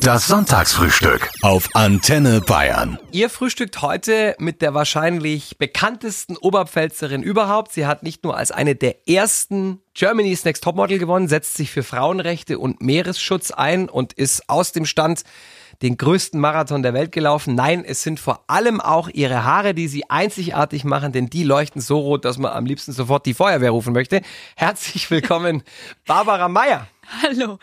Das Sonntagsfrühstück auf Antenne Bayern. Ihr frühstückt heute mit der wahrscheinlich bekanntesten Oberpfälzerin überhaupt. Sie hat nicht nur als eine der ersten Germany's Next Topmodel gewonnen, setzt sich für Frauenrechte und Meeresschutz ein und ist aus dem Stand den größten Marathon der Welt gelaufen. Nein, es sind vor allem auch ihre Haare, die sie einzigartig machen, denn die leuchten so rot, dass man am liebsten sofort die Feuerwehr rufen möchte. Herzlich willkommen, Barbara Meyer. Hallo.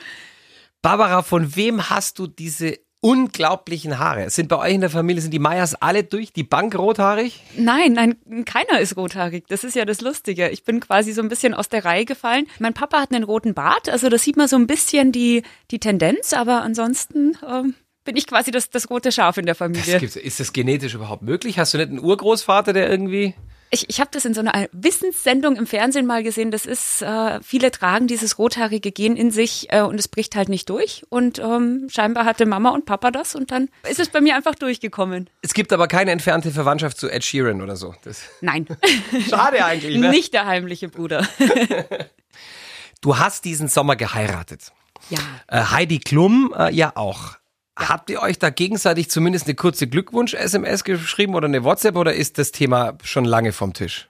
Barbara, von wem hast du diese unglaublichen Haare? Sind bei euch in der Familie, sind die Meyers alle durch die Bank rothaarig? Nein, nein, keiner ist rothaarig. Das ist ja das Lustige. Ich bin quasi so ein bisschen aus der Reihe gefallen. Mein Papa hat einen roten Bart, also da sieht man so ein bisschen die, die Tendenz, aber ansonsten ähm, bin ich quasi das, das rote Schaf in der Familie. Das ist das genetisch überhaupt möglich? Hast du nicht einen Urgroßvater, der irgendwie ich, ich habe das in so einer Wissenssendung im Fernsehen mal gesehen. Das ist, äh, viele tragen dieses rothaarige Gen in sich äh, und es bricht halt nicht durch. Und ähm, scheinbar hatte Mama und Papa das und dann ist es bei mir einfach durchgekommen. Es gibt aber keine entfernte Verwandtschaft zu Ed Sheeran oder so. Das Nein. Schade eigentlich. Ne? Nicht der heimliche Bruder. du hast diesen Sommer geheiratet. Ja. Äh, Heidi Klum äh, ja auch. Habt ihr euch da gegenseitig zumindest eine kurze Glückwunsch-SMS geschrieben oder eine WhatsApp oder ist das Thema schon lange vom Tisch?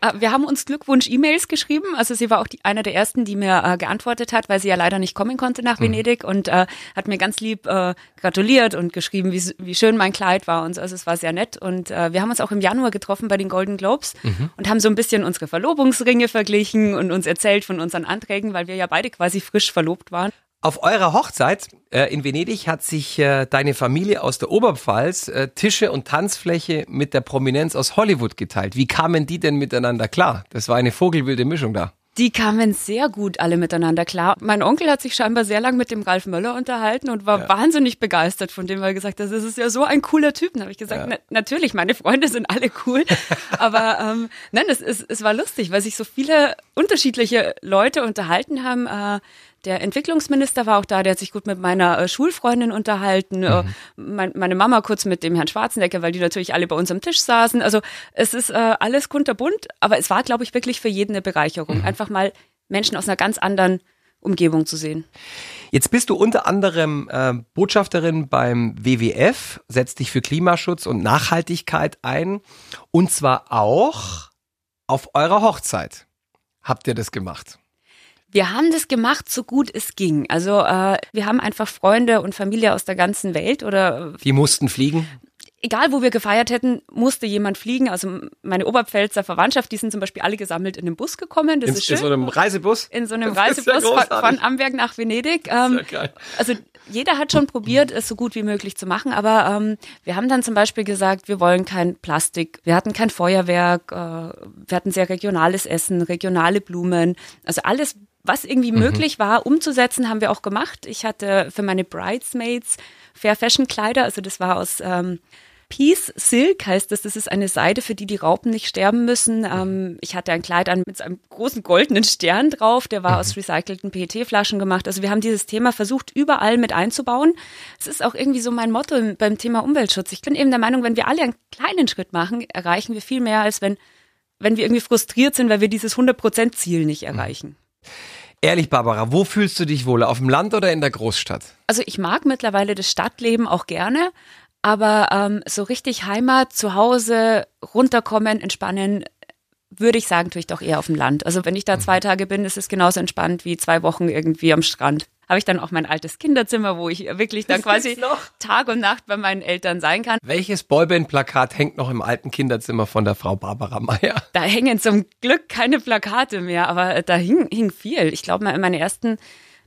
Äh, wir haben uns Glückwunsch-E-Mails geschrieben. Also sie war auch die, einer der ersten, die mir äh, geantwortet hat, weil sie ja leider nicht kommen konnte nach mhm. Venedig und äh, hat mir ganz lieb äh, gratuliert und geschrieben, wie, wie schön mein Kleid war und so. Also es war sehr nett. Und äh, wir haben uns auch im Januar getroffen bei den Golden Globes mhm. und haben so ein bisschen unsere Verlobungsringe verglichen und uns erzählt von unseren Anträgen, weil wir ja beide quasi frisch verlobt waren. Auf eurer Hochzeit äh, in Venedig hat sich äh, deine Familie aus der Oberpfalz äh, Tische und Tanzfläche mit der Prominenz aus Hollywood geteilt. Wie kamen die denn miteinander klar? Das war eine vogelwilde Mischung da. Die kamen sehr gut alle miteinander klar. Mein Onkel hat sich scheinbar sehr lang mit dem Ralf Möller unterhalten und war ja. wahnsinnig begeistert von dem, weil er gesagt hat, das ist ja so ein cooler Typ. Da habe ich gesagt, ja. na, natürlich, meine Freunde sind alle cool. Aber ähm, nein, es, es, es war lustig, weil sich so viele unterschiedliche Leute unterhalten haben. Äh, der Entwicklungsminister war auch da, der hat sich gut mit meiner äh, Schulfreundin unterhalten, äh, mhm. mein, meine Mama kurz mit dem Herrn Schwarzenegger, weil die natürlich alle bei uns am Tisch saßen. Also es ist äh, alles kunterbunt, aber es war, glaube ich, wirklich für jeden eine Bereicherung, mhm. einfach mal Menschen aus einer ganz anderen Umgebung zu sehen. Jetzt bist du unter anderem äh, Botschafterin beim WWF, setzt dich für Klimaschutz und Nachhaltigkeit ein und zwar auch auf eurer Hochzeit habt ihr das gemacht. Wir haben das gemacht, so gut es ging. Also äh, wir haben einfach Freunde und Familie aus der ganzen Welt oder. Die mussten fliegen? Egal, wo wir gefeiert hätten, musste jemand fliegen. Also meine Oberpfälzer Verwandtschaft, die sind zum Beispiel alle gesammelt in einem Bus gekommen. Das in, ist schön. In so einem Reisebus? In so einem Reisebus ja von, Amberg nach Venedig. Ähm, also jeder hat schon probiert, es so gut wie möglich zu machen. Aber ähm, wir haben dann zum Beispiel gesagt, wir wollen kein Plastik. Wir hatten kein Feuerwerk. Äh, wir hatten sehr regionales Essen, regionale Blumen. Also alles was irgendwie mhm. möglich war, umzusetzen, haben wir auch gemacht. Ich hatte für meine Bridesmaids Fair Fashion Kleider, also das war aus ähm, Peace Silk heißt das. Das ist eine Seide, für die die Raupen nicht sterben müssen. Ähm, ich hatte ein Kleid an mit einem großen goldenen Stern drauf. Der war mhm. aus recycelten PET-Flaschen gemacht. Also wir haben dieses Thema versucht, überall mit einzubauen. Es ist auch irgendwie so mein Motto beim Thema Umweltschutz. Ich bin eben der Meinung, wenn wir alle einen kleinen Schritt machen, erreichen wir viel mehr, als wenn, wenn wir irgendwie frustriert sind, weil wir dieses 100%-Ziel nicht mhm. erreichen. Mhm. Ehrlich, Barbara, wo fühlst du dich wohl? Auf dem Land oder in der Großstadt? Also ich mag mittlerweile das Stadtleben auch gerne, aber ähm, so richtig Heimat, zu Hause, runterkommen, entspannen, würde ich sagen, tue ich doch eher auf dem Land. Also wenn ich da zwei mhm. Tage bin, ist es genauso entspannt wie zwei Wochen irgendwie am Strand habe ich dann auch mein altes Kinderzimmer, wo ich wirklich dann quasi Tag und Nacht bei meinen Eltern sein kann. Welches Boyband-Plakat hängt noch im alten Kinderzimmer von der Frau Barbara Meyer? Da hängen zum Glück keine Plakate mehr, aber da hing, hing viel. Ich glaube, meine ersten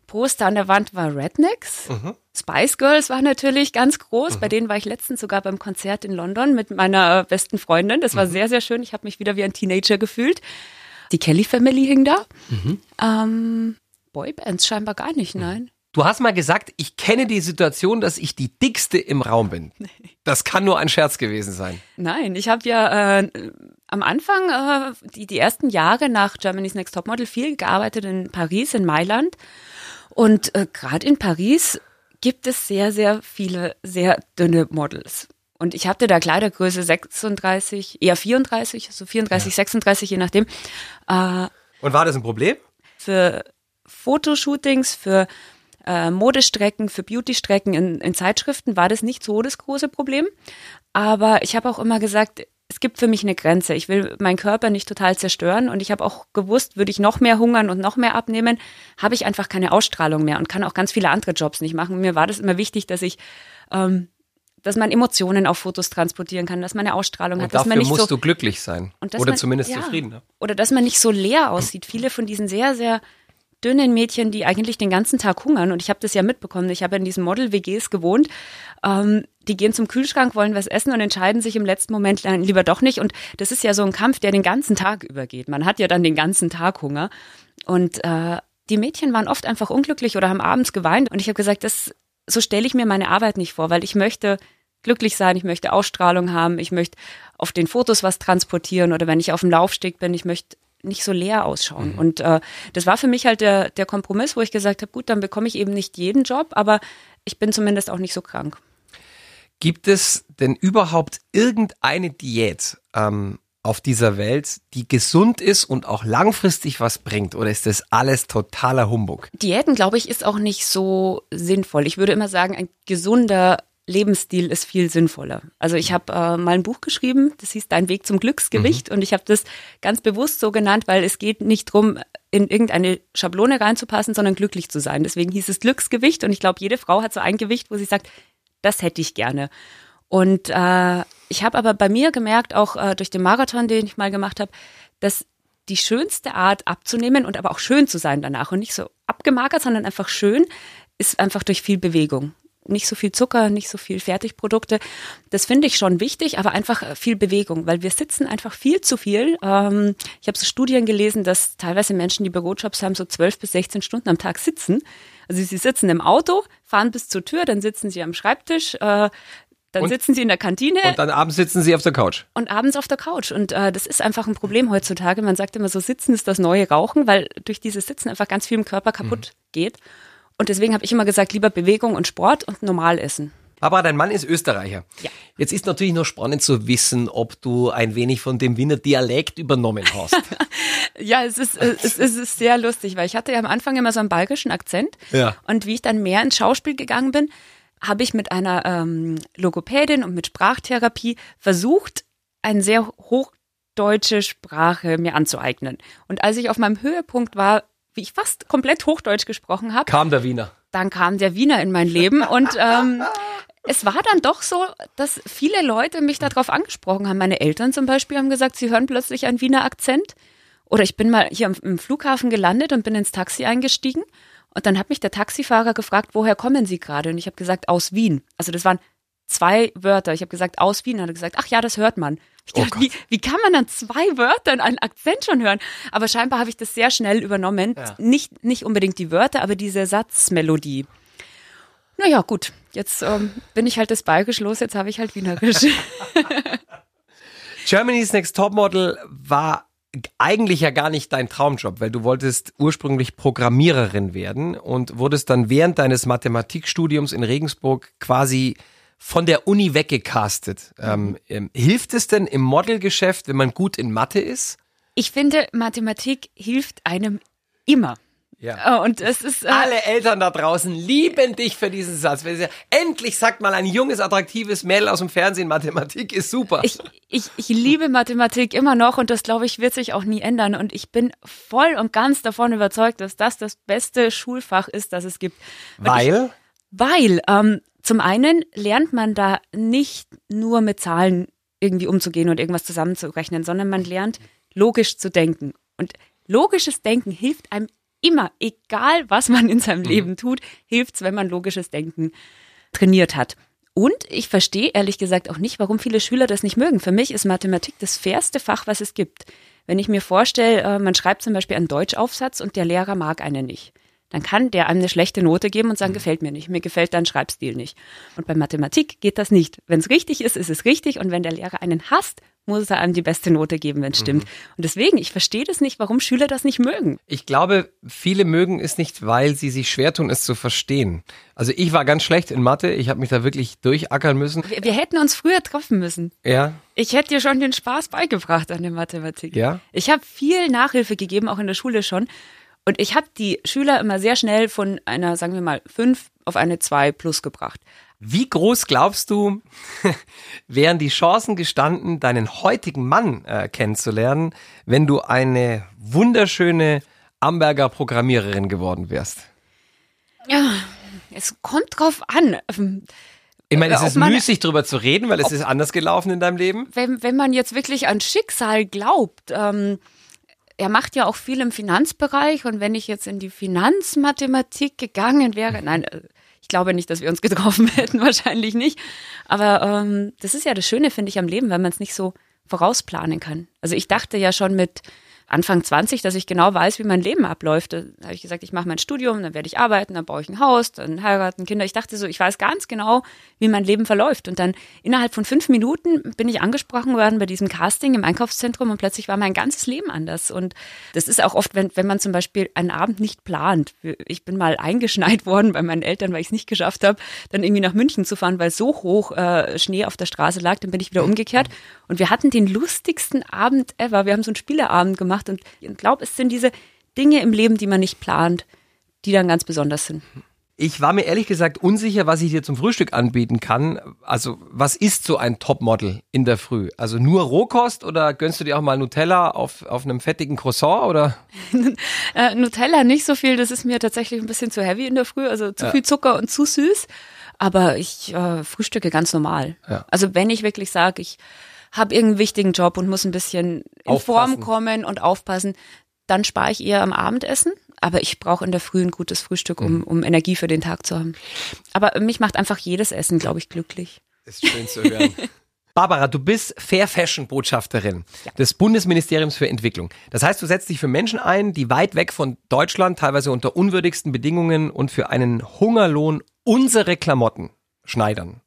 Poster an der Wand war Rednecks. Mhm. Spice Girls war natürlich ganz groß. Mhm. Bei denen war ich letztens sogar beim Konzert in London mit meiner besten Freundin. Das war mhm. sehr, sehr schön. Ich habe mich wieder wie ein Teenager gefühlt. Die Kelly Family hing da. Mhm. Ähm, Boybands scheinbar gar nicht, nein. Du hast mal gesagt, ich kenne die Situation, dass ich die dickste im Raum bin. Nee. Das kann nur ein Scherz gewesen sein. Nein, ich habe ja äh, am Anfang äh, die, die ersten Jahre nach Germany's Next Topmodel viel gearbeitet in Paris, in Mailand. Und äh, gerade in Paris gibt es sehr, sehr viele sehr dünne Models. Und ich hatte da Kleidergröße 36, eher 34, so 34, ja. 36, je nachdem. Äh, Und war das ein Problem? Für Fotoshootings, für äh, Modestrecken, für Beautystrecken in, in Zeitschriften war das nicht so das große Problem. Aber ich habe auch immer gesagt, es gibt für mich eine Grenze. Ich will meinen Körper nicht total zerstören und ich habe auch gewusst, würde ich noch mehr hungern und noch mehr abnehmen, habe ich einfach keine Ausstrahlung mehr und kann auch ganz viele andere Jobs nicht machen. Mir war das immer wichtig, dass ich ähm, dass man Emotionen auf Fotos transportieren kann, dass man eine Ausstrahlung und hat, dass man nicht musst so du glücklich sein oder man, zumindest ja, zufrieden. Ne? Oder dass man nicht so leer aussieht. Viele von diesen sehr sehr dünnen Mädchen, die eigentlich den ganzen Tag hungern und ich habe das ja mitbekommen. Ich habe in diesen Model WGs gewohnt. Ähm, die gehen zum Kühlschrank, wollen was essen und entscheiden sich im letzten Moment lieber doch nicht. Und das ist ja so ein Kampf, der den ganzen Tag übergeht. Man hat ja dann den ganzen Tag Hunger und äh, die Mädchen waren oft einfach unglücklich oder haben abends geweint und ich habe gesagt, das so stelle ich mir meine Arbeit nicht vor, weil ich möchte glücklich sein, ich möchte Ausstrahlung haben, ich möchte auf den Fotos was transportieren oder wenn ich auf dem Laufsteg bin, ich möchte nicht so leer ausschauen. Mhm. Und äh, das war für mich halt der, der Kompromiss, wo ich gesagt habe, gut, dann bekomme ich eben nicht jeden Job, aber ich bin zumindest auch nicht so krank. Gibt es denn überhaupt irgendeine Diät ähm, auf dieser Welt, die gesund ist und auch langfristig was bringt? Oder ist das alles totaler Humbug? Diäten, glaube ich, ist auch nicht so sinnvoll. Ich würde immer sagen, ein gesunder Lebensstil ist viel sinnvoller. Also ich habe äh, mal ein Buch geschrieben, das hieß Dein Weg zum Glücksgewicht mhm. und ich habe das ganz bewusst so genannt, weil es geht nicht drum, in irgendeine Schablone reinzupassen, sondern glücklich zu sein. Deswegen hieß es Glücksgewicht und ich glaube, jede Frau hat so ein Gewicht, wo sie sagt, das hätte ich gerne. Und äh, ich habe aber bei mir gemerkt, auch äh, durch den Marathon, den ich mal gemacht habe, dass die schönste Art abzunehmen und aber auch schön zu sein danach und nicht so abgemagert, sondern einfach schön, ist einfach durch viel Bewegung nicht so viel Zucker, nicht so viel Fertigprodukte. Das finde ich schon wichtig, aber einfach äh, viel Bewegung, weil wir sitzen einfach viel zu viel. Ähm, ich habe so Studien gelesen, dass teilweise Menschen, die Bürojobs haben, so zwölf bis 16 Stunden am Tag sitzen. Also sie sitzen im Auto, fahren bis zur Tür, dann sitzen sie am Schreibtisch, äh, dann und, sitzen sie in der Kantine. Und dann abends sitzen sie auf der Couch. Und abends auf der Couch. Und äh, das ist einfach ein Problem heutzutage. Man sagt immer so, Sitzen ist das neue Rauchen, weil durch dieses Sitzen einfach ganz viel im Körper kaputt mhm. geht. Und deswegen habe ich immer gesagt, lieber Bewegung und Sport und normal essen. Aber dein Mann ist Österreicher. Ja. Jetzt ist natürlich noch spannend zu wissen, ob du ein wenig von dem Wiener Dialekt übernommen hast. ja, es ist, es, es ist sehr lustig, weil ich hatte ja am Anfang immer so einen bayerischen Akzent. Ja. Und wie ich dann mehr ins Schauspiel gegangen bin, habe ich mit einer ähm, Logopädin und mit Sprachtherapie versucht, eine sehr hochdeutsche Sprache mir anzueignen. Und als ich auf meinem Höhepunkt war, wie ich fast komplett Hochdeutsch gesprochen habe. Kam der Wiener. Dann kam der Wiener in mein Leben und ähm, es war dann doch so, dass viele Leute mich darauf angesprochen haben. Meine Eltern zum Beispiel haben gesagt, sie hören plötzlich einen Wiener Akzent. Oder ich bin mal hier im Flughafen gelandet und bin ins Taxi eingestiegen. Und dann hat mich der Taxifahrer gefragt, woher kommen Sie gerade? Und ich habe gesagt, aus Wien. Also das waren zwei Wörter. Ich habe gesagt, aus Wien. Und er hat gesagt, ach ja, das hört man. Ich dachte, oh wie, wie kann man dann zwei Wörter in einen Akzent schon hören? Aber scheinbar habe ich das sehr schnell übernommen. Ja. Nicht, nicht unbedingt die Wörter, aber diese Satzmelodie. Naja, gut, jetzt ähm, bin ich halt das Bayerisch los, jetzt habe ich halt Wienerisch. Germany's Next Topmodel war eigentlich ja gar nicht dein Traumjob, weil du wolltest ursprünglich Programmiererin werden und wurdest dann während deines Mathematikstudiums in Regensburg quasi von der Uni weggecastet. Ähm, ähm, hilft es denn im Modelgeschäft, wenn man gut in Mathe ist? Ich finde, Mathematik hilft einem immer. Ja. Äh, und es ist äh alle Eltern da draußen lieben dich für diesen Satz. Endlich sagt mal ein junges attraktives Mädel aus dem Fernsehen, Mathematik ist super. Ich, ich, ich liebe Mathematik immer noch und das glaube ich wird sich auch nie ändern und ich bin voll und ganz davon überzeugt, dass das das beste Schulfach ist, das es gibt. Weil? Ich, weil ähm, zum einen lernt man da nicht nur mit Zahlen irgendwie umzugehen und irgendwas zusammenzurechnen, sondern man lernt logisch zu denken. Und logisches Denken hilft einem immer, egal was man in seinem mhm. Leben tut, hilft es, wenn man logisches Denken trainiert hat. Und ich verstehe ehrlich gesagt auch nicht, warum viele Schüler das nicht mögen. Für mich ist Mathematik das fairste Fach, was es gibt. Wenn ich mir vorstelle, äh, man schreibt zum Beispiel einen Deutschaufsatz und der Lehrer mag einen nicht dann kann der einem eine schlechte Note geben und sagen, mhm. gefällt mir nicht, mir gefällt dein Schreibstil nicht. Und bei Mathematik geht das nicht. Wenn es richtig ist, ist es richtig und wenn der Lehrer einen hasst, muss er einem die beste Note geben, wenn es stimmt. Mhm. Und deswegen, ich verstehe das nicht, warum Schüler das nicht mögen. Ich glaube, viele mögen es nicht, weil sie sich schwer tun, es zu verstehen. Also ich war ganz schlecht in Mathe, ich habe mich da wirklich durchackern müssen. Wir, wir, hätten uns früher treffen müssen. Ja. Ich hätte dir schon den Spaß beigebracht an der Mathematik. Ja. Ich habe viel Nachhilfe gegeben, auch in der Schule schon. Und ich habe die Schüler immer sehr schnell von einer, sagen wir mal, fünf auf eine zwei plus gebracht. Wie groß glaubst du, wären die Chancen gestanden, deinen heutigen Mann äh, kennenzulernen, wenn du eine wunderschöne Amberger Programmiererin geworden wärst? Ja, es kommt drauf an. Ich meine, es ist man, müßig drüber zu reden, weil es ist anders gelaufen in deinem Leben. Wenn, wenn man jetzt wirklich an Schicksal glaubt, ähm, er macht ja auch viel im Finanzbereich und wenn ich jetzt in die Finanzmathematik gegangen wäre, nein, äh, ich glaube nicht, dass wir uns getroffen hätten, wahrscheinlich nicht. Aber ähm, das ist ja das Schöne, finde ich, am Leben, wenn man es nicht so vorausplanen kann. Also ich dachte ja schon mit Anfang 20, dass ich genau weiß, wie mein Leben abläuft. Da habe ich gesagt, ich mache mein Studium, dann werde ich arbeiten, dann baue ich ein Haus, dann heiraten, Kinder. Ich dachte so, ich weiß ganz genau, wie mein Leben verläuft. Und dann innerhalb von fünf Minuten bin ich angesprochen worden bei diesem Casting im Einkaufszentrum und plötzlich war mein ganzes Leben anders. Und das ist auch oft, wenn, wenn man zum Beispiel einen Abend nicht plant. Ich bin mal eingeschneit worden bei meinen Eltern, weil ich es nicht geschafft habe, dann irgendwie nach München zu fahren, weil so hoch äh, Schnee auf der Straße lag. Dann bin ich wieder umgekehrt. Und wir hatten den lustigsten Abend ever. Wir haben so einen Spieleabend gemacht gemacht. Und ich glaube, es sind diese Dinge im Leben, die man nicht plant, die dann ganz besonders sind. Ich war mir ehrlich gesagt unsicher, was ich dir zum Frühstück anbieten kann. Also, was ist so ein Topmodel in der Früh? Also nur Rohkost oder gönnst du dir auch mal Nutella auf, auf einem fettigen Croissant oder? äh, Nutella nicht so viel, das ist mir tatsächlich ein bisschen zu heavy in der Früh, also zu ja. viel Zucker und zu süß. Aber ich äh, frühstücke ganz normal. Ja. Also wenn ich wirklich sage, ich habe irgendeinen wichtigen Job und muss ein bisschen in aufpassen. Form kommen und aufpassen, dann spare ich eher am Abendessen. Aber ich brauche in der Früh ein gutes Frühstück, um, mhm. um Energie für den Tag zu haben. Aber mich macht einfach jedes Essen, glaube ich, glücklich. Ist schön zu hören. Barbara, du bist Fair Fashion Botschafterin ja. des Bundesministeriums für Entwicklung. Das heißt, du setzt dich für Menschen ein, die weit weg von Deutschland, teilweise unter unwürdigsten Bedingungen und für einen Hungerlohn unsere Klamotten schneidern.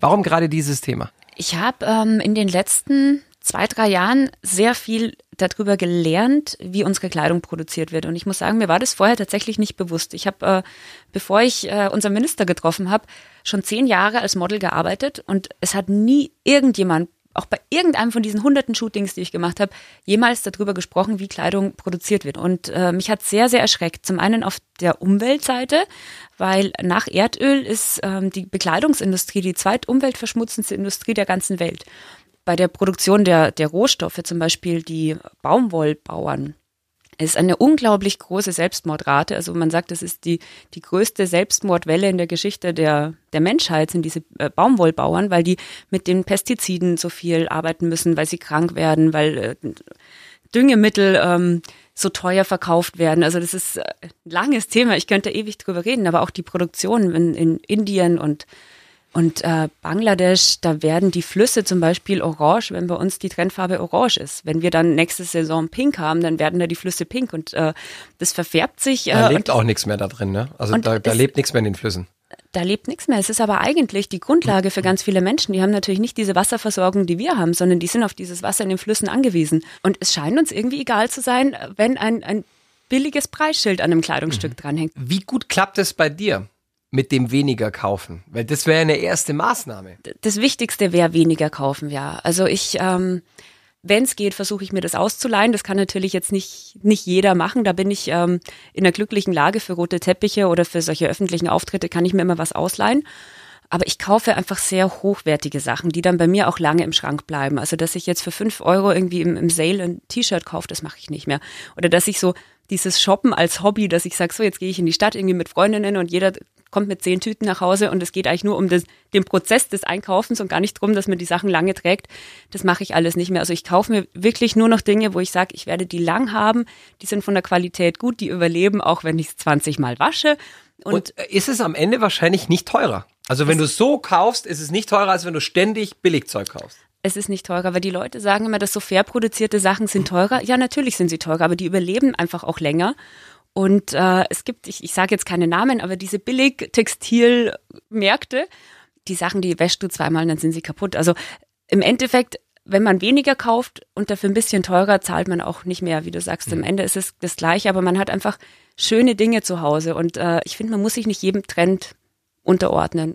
Warum gerade dieses Thema? Ich habe ähm, in den letzten zwei, drei Jahren sehr viel darüber gelernt, wie unsere Kleidung produziert wird. Und ich muss sagen, mir war das vorher tatsächlich nicht bewusst. Ich habe, äh, bevor ich äh, unseren Minister getroffen habe, schon zehn Jahre als Model gearbeitet und es hat nie irgendjemand auch bei irgendeinem von diesen hunderten Shootings, die ich gemacht habe, jemals darüber gesprochen, wie Kleidung produziert wird. Und äh, mich hat sehr, sehr erschreckt. Zum einen auf der Umweltseite, weil nach Erdöl ist ähm, die Bekleidungsindustrie die zweitumweltverschmutzendste Industrie der ganzen Welt. Bei der Produktion der, der Rohstoffe, zum Beispiel die Baumwollbauern, es ist eine unglaublich große Selbstmordrate. Also man sagt, das ist die, die größte Selbstmordwelle in der Geschichte der, der Menschheit, sind diese äh, Baumwollbauern, weil die mit den Pestiziden so viel arbeiten müssen, weil sie krank werden, weil äh, Düngemittel ähm, so teuer verkauft werden. Also das ist äh, ein langes Thema. Ich könnte ewig drüber reden, aber auch die Produktion in, in Indien und und äh, Bangladesch, da werden die Flüsse zum Beispiel orange, wenn bei uns die Trendfarbe orange ist. Wenn wir dann nächste Saison pink haben, dann werden da die Flüsse pink und äh, das verfärbt sich. Äh, da lebt auch nichts mehr da drin, ne? Also da, da lebt nichts mehr in den Flüssen. Da lebt nichts mehr. Es ist aber eigentlich die Grundlage für ganz viele Menschen. Die haben natürlich nicht diese Wasserversorgung, die wir haben, sondern die sind auf dieses Wasser in den Flüssen angewiesen. Und es scheint uns irgendwie egal zu sein, wenn ein, ein billiges Preisschild an einem Kleidungsstück mhm. dranhängt. Wie gut klappt es bei dir? Mit dem weniger kaufen? Weil das wäre eine erste Maßnahme. Das Wichtigste wäre weniger kaufen, ja. Also ich, ähm, wenn es geht, versuche ich mir das auszuleihen. Das kann natürlich jetzt nicht, nicht jeder machen. Da bin ich ähm, in einer glücklichen Lage für rote Teppiche oder für solche öffentlichen Auftritte kann ich mir immer was ausleihen. Aber ich kaufe einfach sehr hochwertige Sachen, die dann bei mir auch lange im Schrank bleiben. Also, dass ich jetzt für fünf Euro irgendwie im, im Sale ein T-Shirt kaufe, das mache ich nicht mehr. Oder dass ich so dieses Shoppen als Hobby, dass ich sage, so jetzt gehe ich in die Stadt irgendwie mit Freundinnen und jeder kommt mit zehn Tüten nach Hause und es geht eigentlich nur um das, den Prozess des Einkaufens und gar nicht darum, dass man die Sachen lange trägt. Das mache ich alles nicht mehr. Also ich kaufe mir wirklich nur noch Dinge, wo ich sage, ich werde die lang haben, die sind von der Qualität gut, die überleben, auch wenn ich es 20 Mal wasche. Und, und, ist es am Ende wahrscheinlich nicht teurer? Also wenn du so kaufst, ist es nicht teurer, als wenn du ständig Billigzeug kaufst es ist nicht teurer, weil die Leute sagen immer, dass so fair produzierte Sachen sind teurer. Ja, natürlich sind sie teurer, aber die überleben einfach auch länger. Und äh, es gibt, ich, ich sage jetzt keine Namen, aber diese Billig-Textilmärkte, die Sachen, die wäschst du zweimal, dann sind sie kaputt. Also im Endeffekt, wenn man weniger kauft und dafür ein bisschen teurer, zahlt man auch nicht mehr, wie du sagst. Am mhm. Ende ist es das Gleiche, aber man hat einfach schöne Dinge zu Hause. Und äh, ich finde, man muss sich nicht jedem Trend unterordnen.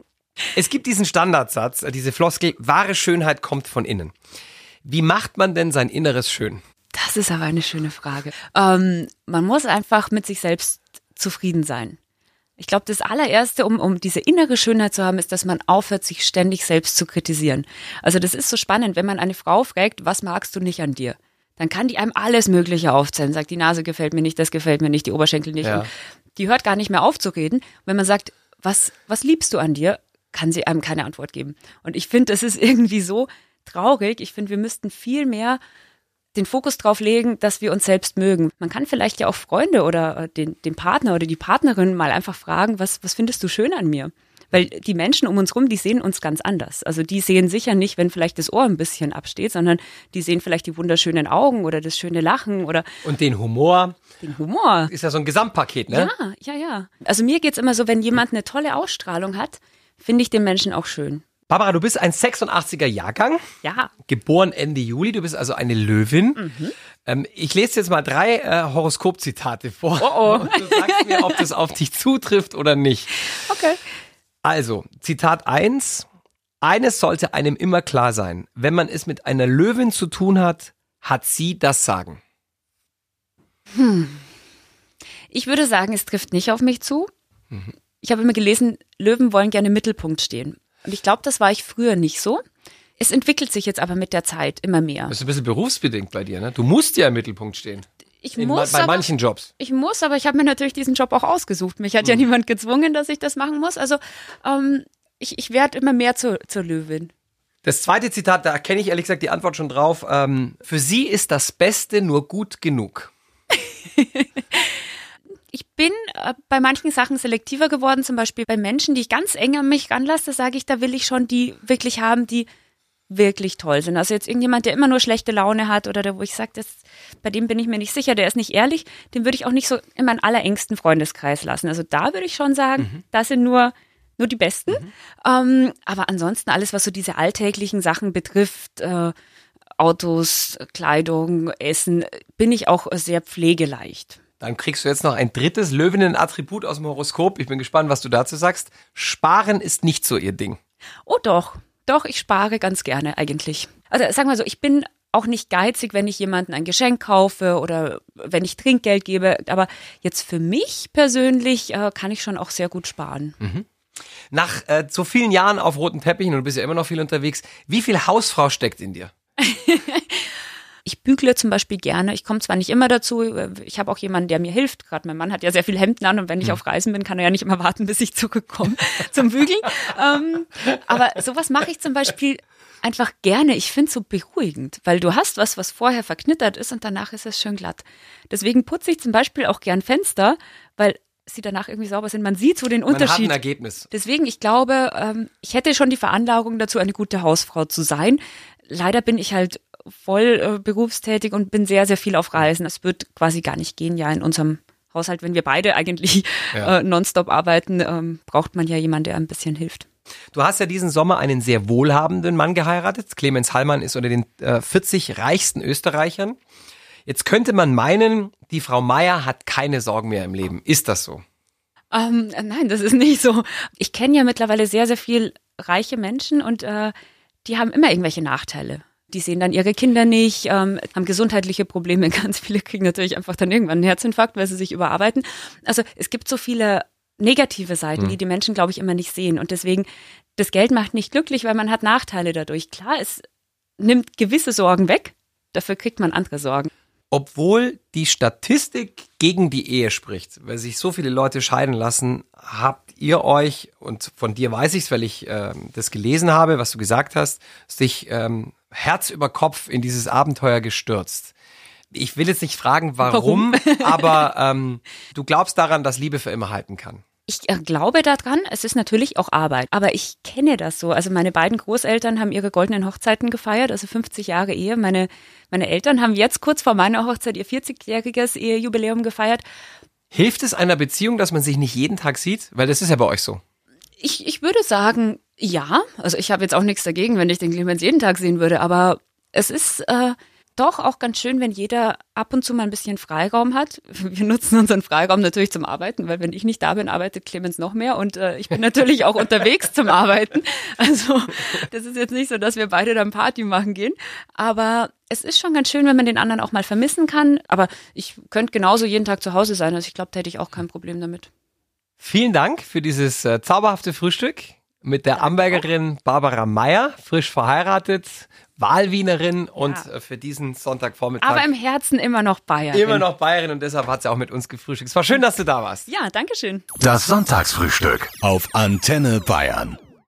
Es gibt diesen Standardsatz, äh, diese Floskel, wahre Schönheit kommt von innen. Wie macht man denn sein Inneres schön? Das Das ist aber eine schöne Frage. Ähm, man muss einfach mit sich selbst zufrieden sein. Ich glaube, das allererste, um, um diese innere Schönheit zu haben, ist, dass man aufhört, sich ständig selbst zu kritisieren. Also das ist so spannend, wenn man eine Frau fragt, was magst du nicht an dir? Dann kann die einem alles Mögliche aufzählen. Sagt, die Nase gefällt mir nicht, das gefällt mir nicht, die Oberschenkel nicht. Ja. Die hört gar nicht mehr auf zu reden. Wenn man sagt, was, was liebst du an dir, kann sie einem keine Antwort geben. Und ich finde, das ist irgendwie so traurig. Ich finde, wir müssten viel mehr den Fokus drauf legen, dass wir uns selbst mögen. Man kann vielleicht ja auch Freunde oder äh, den, den Partner oder die Partnerin mal einfach fragen, was, was findest du schön an mir? Weil die Menschen um uns rum, die sehen uns ganz anders. Also die sehen sicher nicht, wenn vielleicht das Ohr ein bisschen absteht, sondern die sehen vielleicht die wunderschönen Augen oder das schöne Lachen oder. Und den Humor. Den Humor. Ist ja so ein Gesamtpaket, ne? Ja, ja, ja. Also mir geht's immer so, wenn jemand eine tolle Ausstrahlung hat, finde ich den Menschen auch schön. Barbara, du bist ein 86er Jahrgang. Ja. Geboren Ende Juli. Du bist also eine Löwin. Mhm. Ähm, ich lese jetzt mal drei äh, Horoskopzitate vor. Oh oh. Und du sagst mir, ob das auf dich zutrifft oder nicht. Okay. Also, Zitat 1. Eines sollte einem immer klar sein. Wenn man es mit einer Löwin zu tun hat, hat sie das Sagen. Hm. Ich würde sagen, es trifft nicht auf mich zu. Mhm. Ich habe immer gelesen, Löwen wollen gerne im Mittelpunkt stehen. Und ich glaube, das war ich früher nicht so. Es entwickelt sich jetzt aber mit der Zeit immer mehr. Das ist ein bisschen berufsbedingt bei dir, ne? Du musst ja im Mittelpunkt stehen. Ich In, muss bei aber, manchen Jobs. Ich muss, aber ich habe mir natürlich diesen Job auch ausgesucht. Mich hat hm. ja niemand gezwungen, dass ich das machen muss. Also ähm, ich, ich werde immer mehr zur, zur Löwin. Das zweite Zitat, da kenne ich ehrlich gesagt die Antwort schon drauf. Ähm, für sie ist das Beste nur gut genug. ich bin äh, bei manchen Sachen selektiver geworden, zum Beispiel bei Menschen, die ich ganz eng an mich ranlasse, da sage ich, da will ich schon die wirklich haben, die wirklich toll sind. Also jetzt irgendjemand, der immer nur schlechte Laune hat oder der, wo ich sage, bei dem bin ich mir nicht sicher, der ist nicht ehrlich, den würde ich auch nicht so in meinen allerengsten Freundeskreis lassen. Also da würde ich schon sagen, mhm. das sind nur nur die Besten. Mhm. Ähm, aber ansonsten alles, was so diese alltäglichen Sachen betrifft, äh, Autos, Kleidung, Essen, bin ich auch sehr pflegeleicht. Dann kriegst du jetzt noch ein drittes Löwinnen-Attribut aus dem Horoskop. Ich bin gespannt, was du dazu sagst. Sparen ist nicht so ihr Ding. Oh doch, doch, ich spare ganz gerne eigentlich. Also sagen wir so, ich bin auch nicht geizig, wenn ich jemanden ein Geschenk kaufe oder wenn ich Trinkgeld gebe. Aber jetzt für mich persönlich äh, kann ich schon auch sehr gut sparen. Mhm. Nach äh, so vielen Jahren auf roten Teppichen, und du bist ja immer noch viel unterwegs, wie viel Hausfrau steckt in dir? Ich bügle zum Beispiel gerne. Ich komme zwar nicht immer dazu, ich habe auch jemanden, der mir hilft. Gerade mein Mann hat ja sehr viel Hemden an und wenn ich mhm. auf Reisen bin, kann er ja nicht immer warten, bis ich zurückkomme zum Bügeln. ähm, aber sowas mache ich zum Beispiel einfach gerne. Ich finde es so beruhigend, weil du hast was, was vorher verknittert ist und danach ist es schön glatt. Deswegen putze ich zum Beispiel auch gern Fenster, weil sie danach irgendwie sauber sind. Man sieht so den Unterschied. Man hat ein Ergebnis. Deswegen, ich glaube, ähm, ich hätte schon die Veranlagung dazu, eine gute Hausfrau zu sein. Leider bin ich halt voll äh, berufstätig und bin sehr, sehr viel auf Reisen. Es wird quasi gar nicht gehen, ja, in unserem Haushalt, wenn wir beide eigentlich ja. äh, nonstop arbeiten, ähm, braucht man ja jemanden, der ein bisschen hilft. Du hast ja diesen Sommer einen sehr wohlhabenden Mann geheiratet. Clemens Hallmann ist unter den äh, 40 reichsten Österreichern. Jetzt könnte man meinen, die Frau Meier hat keine Sorgen mehr im Leben. Ist das so? Ähm, nein, das ist nicht so. Ich kenne ja mittlerweile sehr, sehr viel reiche Menschen und äh, die haben immer irgendwelche Nachteile. Die sehen dann ihre Kinder nicht, ähm, haben gesundheitliche Probleme. Ganz viele kriegen natürlich einfach dann irgendwann einen Herzinfarkt, weil sie sich überarbeiten. Also es gibt so viele negative Seiten, mhm. die die Menschen, glaube ich, immer nicht sehen. Und deswegen, das Geld macht nicht glücklich, weil man hat Nachteile dadurch. Klar, es nimmt gewisse Sorgen weg, dafür kriegt man andere Sorgen. Obwohl die Statistik gegen die Ehe spricht, weil sich so viele Leute scheiden lassen, habt ihr euch, und von dir weiß ich es, weil ich äh, das gelesen habe, was du gesagt hast, sich ähm, Herz über Kopf in dieses Abenteuer gestürzt. Ich will jetzt nicht fragen, warum, warum? aber ähm, du glaubst daran, dass Liebe für immer halten kann. Ich äh, glaube daran, es ist natürlich auch Arbeit, aber ich kenne das so. Also meine beiden Großeltern haben ihre goldenen Hochzeiten gefeiert, also 50 Jahre Ehe. Meine, meine Eltern haben jetzt kurz vor meiner Hochzeit ihr 40-jähriges Ehejubiläum gefeiert. Hilft es einer Beziehung, dass man sich nicht jeden Tag sieht? Weil das ist ja bei euch so. Ich, ich würde sagen, ja. Also ich habe jetzt auch nichts dagegen, wenn ich den Clemens jeden Tag sehen würde, aber es ist äh, doch auch ganz schön, wenn jeder ab und zu mal ein bisschen Freiraum hat. Wir nutzen unseren Freiraum natürlich zum Arbeiten, weil wenn ich nicht da bin, arbeitet Clemens noch mehr und äh, ich bin natürlich auch unterwegs zum Arbeiten. Also das ist jetzt nicht so, dass wir beide dann Party machen gehen, aber es ist schon ganz schön, wenn man den anderen auch mal vermissen kann. Aber ich könnte genauso jeden Tag zu Hause sein. Also ich glaube, da hätte ich auch kein Problem damit. Vielen Dank für dieses äh, zauberhafte Frühstück mit der Ambergerin Barbara Meyer, frisch verheiratet, Wahlwienerin und ja. Äh, für diesen Sonntagvormittag. Aber im Herzen immer noch Bayerin. Immer noch Bayerin und deshalb hat sie auch mit uns gefrühstückt. Es war schön, dass du da warst. Ja, danke schön. Das Sonntagsfrühstück auf Antenne Bayern.